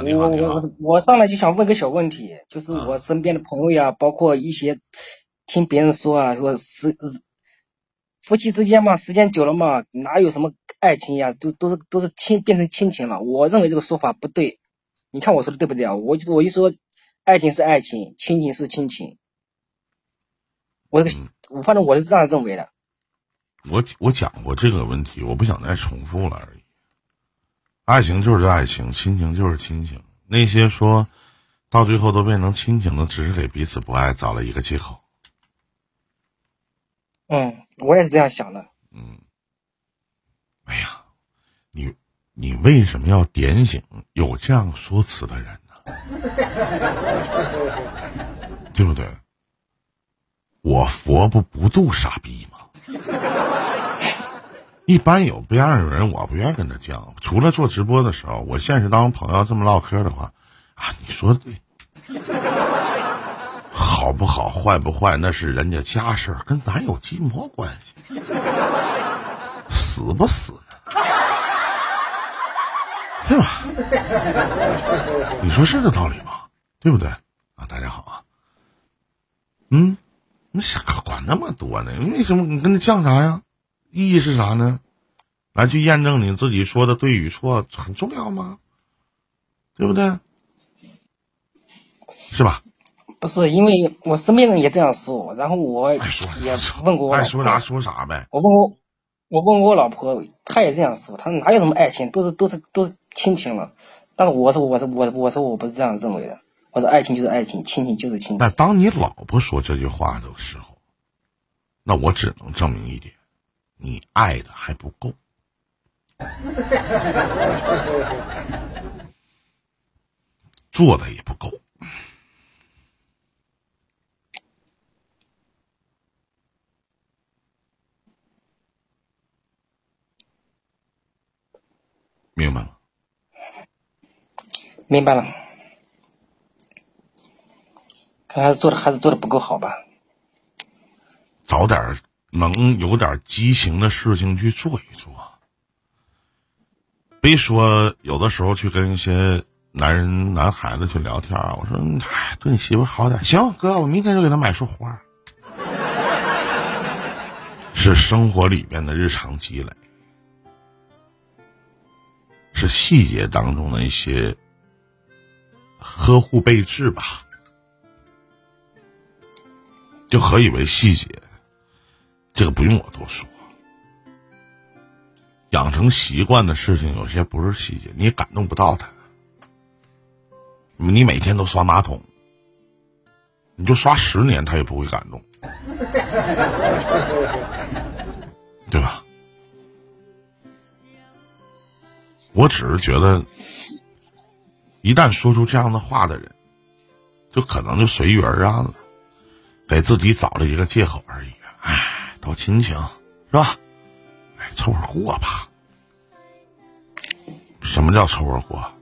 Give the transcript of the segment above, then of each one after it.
好，你好，你好。我我上来就想问个小问题，就是我身边的朋友呀，包括一些听别人说啊，说是夫妻之间嘛，时间久了嘛，哪有什么爱情呀，都都是都是亲变成亲情了。我认为这个说法不对，你看我说的对不对啊？我就我一说，爱情是爱情，亲情是亲情。我这个我反正我是这样认为的。我我讲过这个问题，我不想再重复了而已。爱情就是爱情，亲情就是亲情。那些说到最后都变成亲情的，只是给彼此不爱找了一个借口。嗯，我也是这样想的。嗯。哎呀，你你为什么要点醒有这样说辞的人呢？对不对？我佛不不度傻逼吗？一般有这样的人，我不愿意跟他讲。除了做直播的时候，我现实当中朋友这么唠嗑的话，啊，你说对，好不好，坏不坏，那是人家家事，跟咱有鸡毛关系？死不死呢？对吧？你说是这道理吗？对不对？啊，大家好啊。嗯。你想管那么多呢？为什么你跟他犟啥呀？意义是啥呢？来去验证你自己说的对与错很重要吗？对不对？是吧？不是，因为我身边人也这样说，然后我也问过我爱说啥说啥呗。我问我，我问过我老婆，她也这样说，她说哪有什么爱情，都是都是都是亲情了。但是我说我说我我说我不是这样认为的。我说爱情就是爱情，亲情就是亲情。但当你老婆说这句话的时候，那我只能证明一点：你爱的还不够，做的也不够。明白了。明白了。看还是做的还是做的不够好吧？早点能有点激情的事情去做一做。别说有的时候去跟一些男人、男孩子去聊天我说：“哎，对你媳妇好点。”行，哥，我明天就给她买束花。是生活里边的日常积累，是细节当中的一些呵护备至吧。就何以为细节？这个不用我多说。养成习惯的事情，有些不是细节，你也感动不到他。你每天都刷马桶，你就刷十年，他也不会感动，对吧？我只是觉得，一旦说出这样的话的人，就可能就随遇而安了。给自己找了一个借口而已，亲情是吧？哎，凑合过吧。什么叫凑合过？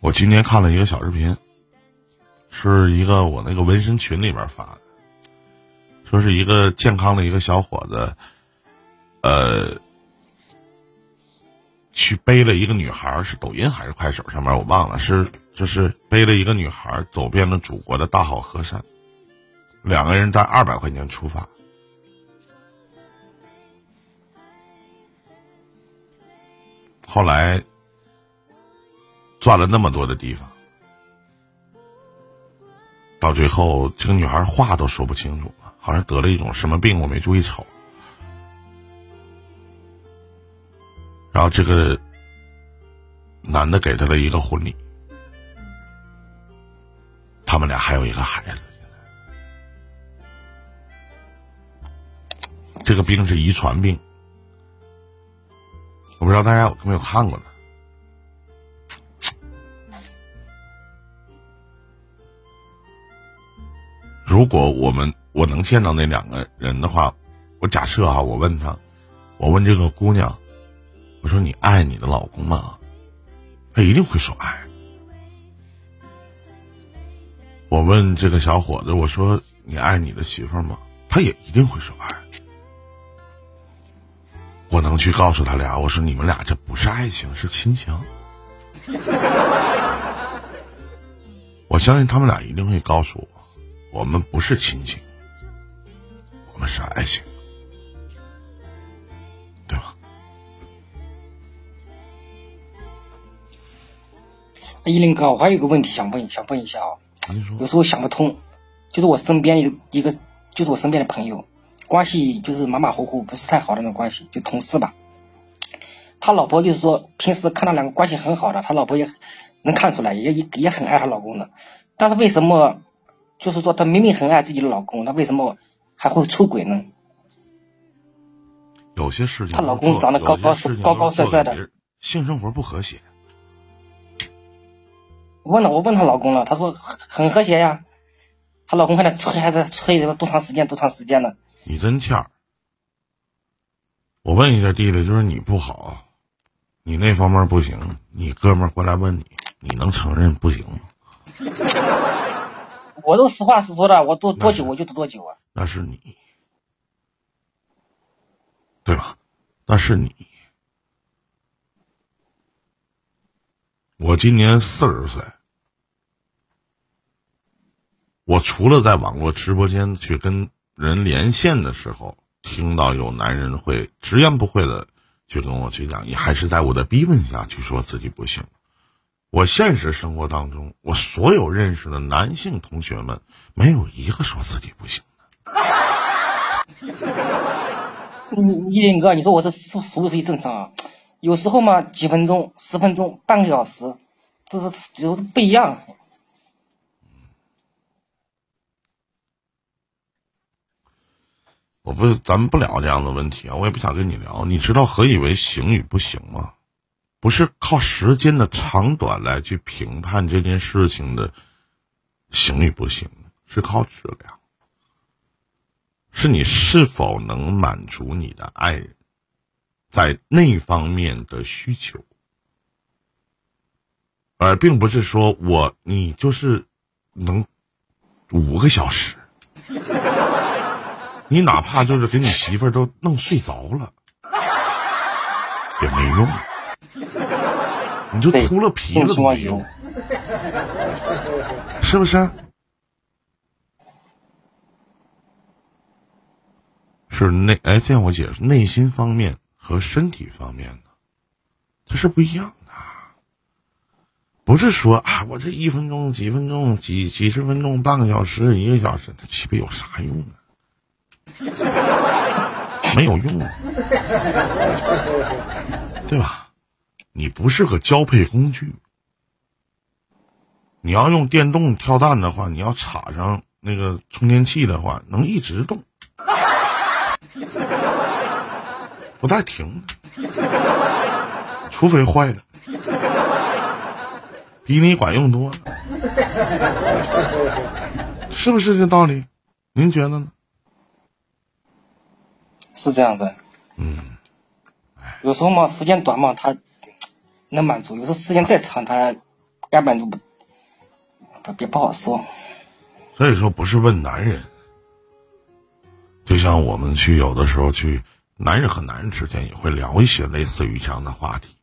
我今天看了一个小视频，是一个我那个纹身群里边发的，说是一个健康的一个小伙子，呃。去背了一个女孩，是抖音还是快手上面我忘了，是就是背了一个女孩走遍了祖国的大好河山，两个人带二百块钱出发，后来转了那么多的地方，到最后这个女孩话都说不清楚了，好像得了一种什么病，我没注意瞅。然后这个男的给他了一个婚礼，他们俩还有一个孩子。这个病是遗传病，我不知道大家有没有看过呢。如果我们我能见到那两个人的话，我假设啊，我问他，我问这个姑娘。说你爱你的老公吗？他一定会说爱。我问这个小伙子，我说你爱你的媳妇吗？他也一定会说爱。我能去告诉他俩，我说你们俩这不是爱情，是亲情。我相信他们俩一定会告诉我，我们不是亲情，我们是爱情，依林哥，我还有个问题想问，想问一下啊。有时候想不通，就是我身边一个一个，就是我身边的朋友，关系就是马马虎虎，不是太好的那种关系，就同事吧。他老婆就是说，平时看他两个关系很好的，他老婆也能看出来，也也也很爱她老公的。但是为什么，就是说她明明很爱自己的老公，那为什么还会出轨呢？有些事情，她老公长得高高高高帅帅的，性生活不和谐。问了，我问她老公了，她说很和谐呀。她老公还在催，还在催，多长时间？多长时间呢？你真欠儿！我问一下弟弟，就是你不好，你那方面不行，你哥们儿过来问你，你能承认不行吗？我都实话实说的，我做多久我就做多久啊。那是你，对吧？那是你。我今年四十岁。我除了在网络直播间去跟人连线的时候，听到有男人会直言不讳的去跟我去讲，也还是在我的逼问下去说自己不行。我现实生活当中，我所有认识的男性同学们，没有一个说自己不行的。你一林哥，你说我这属属不属于正常啊？有时候嘛，几分钟、十分钟、半个小时，这是有不一样。我不，咱们不聊这样的问题啊！我也不想跟你聊。你知道何以为行与不行吗？不是靠时间的长短来去评判这件事情的行与不行，是靠质量，是你是否能满足你的爱人，在那方面的需求，而并不是说我你就是能五个小时。你哪怕就是给你媳妇儿都弄睡着了，也没用，你就秃了皮了都没用，是不是？是内哎，这样我解释，内心方面和身体方面的，它是不一样的，不是说啊，我这一分钟、几分钟、几几十分钟、半个小时、一个小时，那岂不有啥用啊？没有用，对吧？你不是个交配工具。你要用电动跳蛋的话，你要插上那个充电器的话，能一直动，不带停，除非坏了，比你管用多了，是不是这道理？您觉得呢？是这样子，嗯，有时候嘛，时间短嘛，他能满足；有时候时间再长，他该满足不，别不好说。所以说，不是问男人，就像我们去有的时候去，男人和男人之间也会聊一些类似于这样的话题。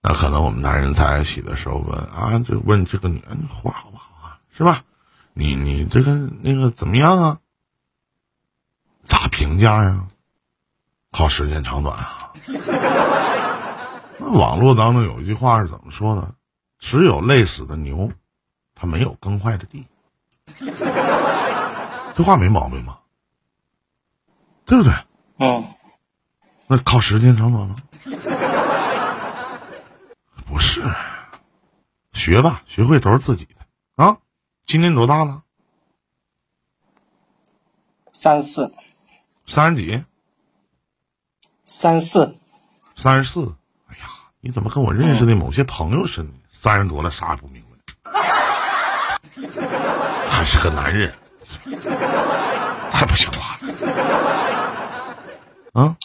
那可能我们男人在一起的时候问啊，就问这个女人活好不好啊，是吧？你你这个那个怎么样啊？咋评价呀？靠时间长短啊！那网络当中有一句话是怎么说的？只有累死的牛，它没有耕坏的地。这话没毛病吧？对不对？嗯。那靠时间长短吗？不是，学吧，学会都是自己的啊。今年多大了？三十四。三十几？三四，三十四。哎呀，你怎么跟我认识的某些朋友似的？三十多了，啥也不明白，还是个男人，太不像话了。啊！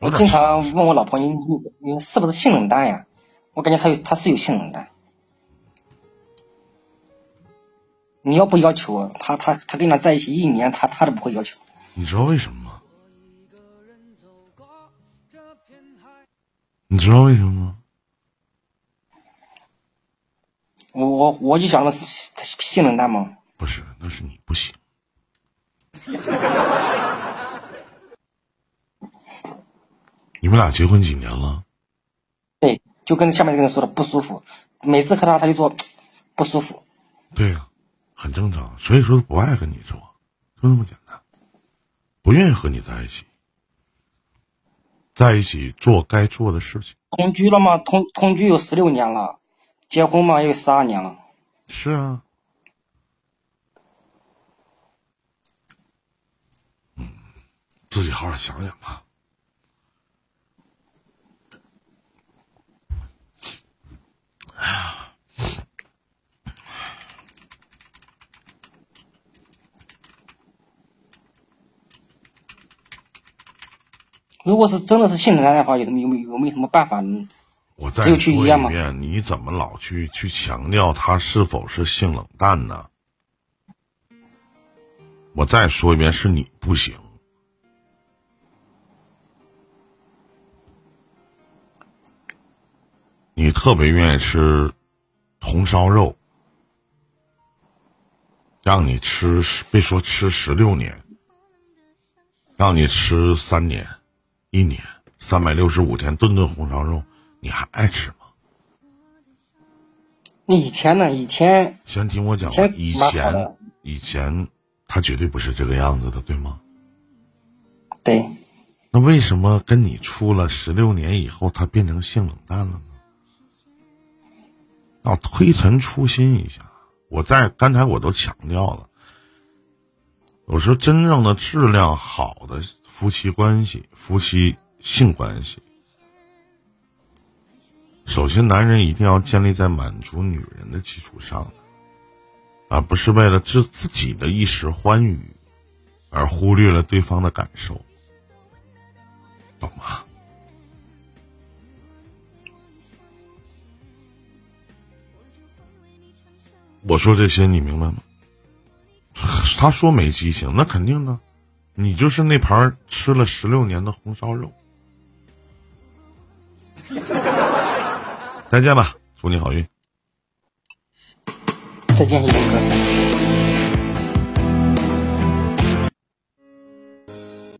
我经常问我老婆：“你你你是不是性冷淡呀？”我感觉他有，他是有性冷淡。你要不要求他，他他跟他在一起一年，他他都不会要求。你知道为什么吗？你知道为什么吗？我我我就想的是他性冷淡吗？不是，那是你不行。你们俩结婚几年了？对，就跟下面那个人说的不舒服，每次和他他就说不舒服。对呀、很正常。所以说不爱跟你做，就那么简单，不愿意和你在一起，在一起做该做的事情。同居了吗？同同居有十六年了，结婚嘛也有十二年了。是啊，嗯，自己好好想想吧。如果是真的是性冷淡的话，有什么有没有有没有什么办法呢？我再去说一遍，你怎么老去去强调他是否是性冷淡呢？我再说一遍，是你不行。你特别愿意吃红烧肉，让你吃别说吃十六年，让你吃三年、一年、三百六十五天，顿顿红烧肉，你还爱吃吗？那以前呢？以前先听我讲以，前以前以前他绝对不是这个样子的，对吗？对，那为什么跟你处了十六年以后，他变成性冷淡了呢？要推陈出新一下。我在刚才我都强调了，我说真正的质量好的夫妻关系、夫妻性关系，首先男人一定要建立在满足女人的基础上，而不是为了自自己的一时欢愉而忽略了对方的感受。懂吗？我说这些你明白吗？他说没激情，那肯定的，你就是那盘吃了十六年的红烧肉。再见吧，祝你好运。再见，一哥。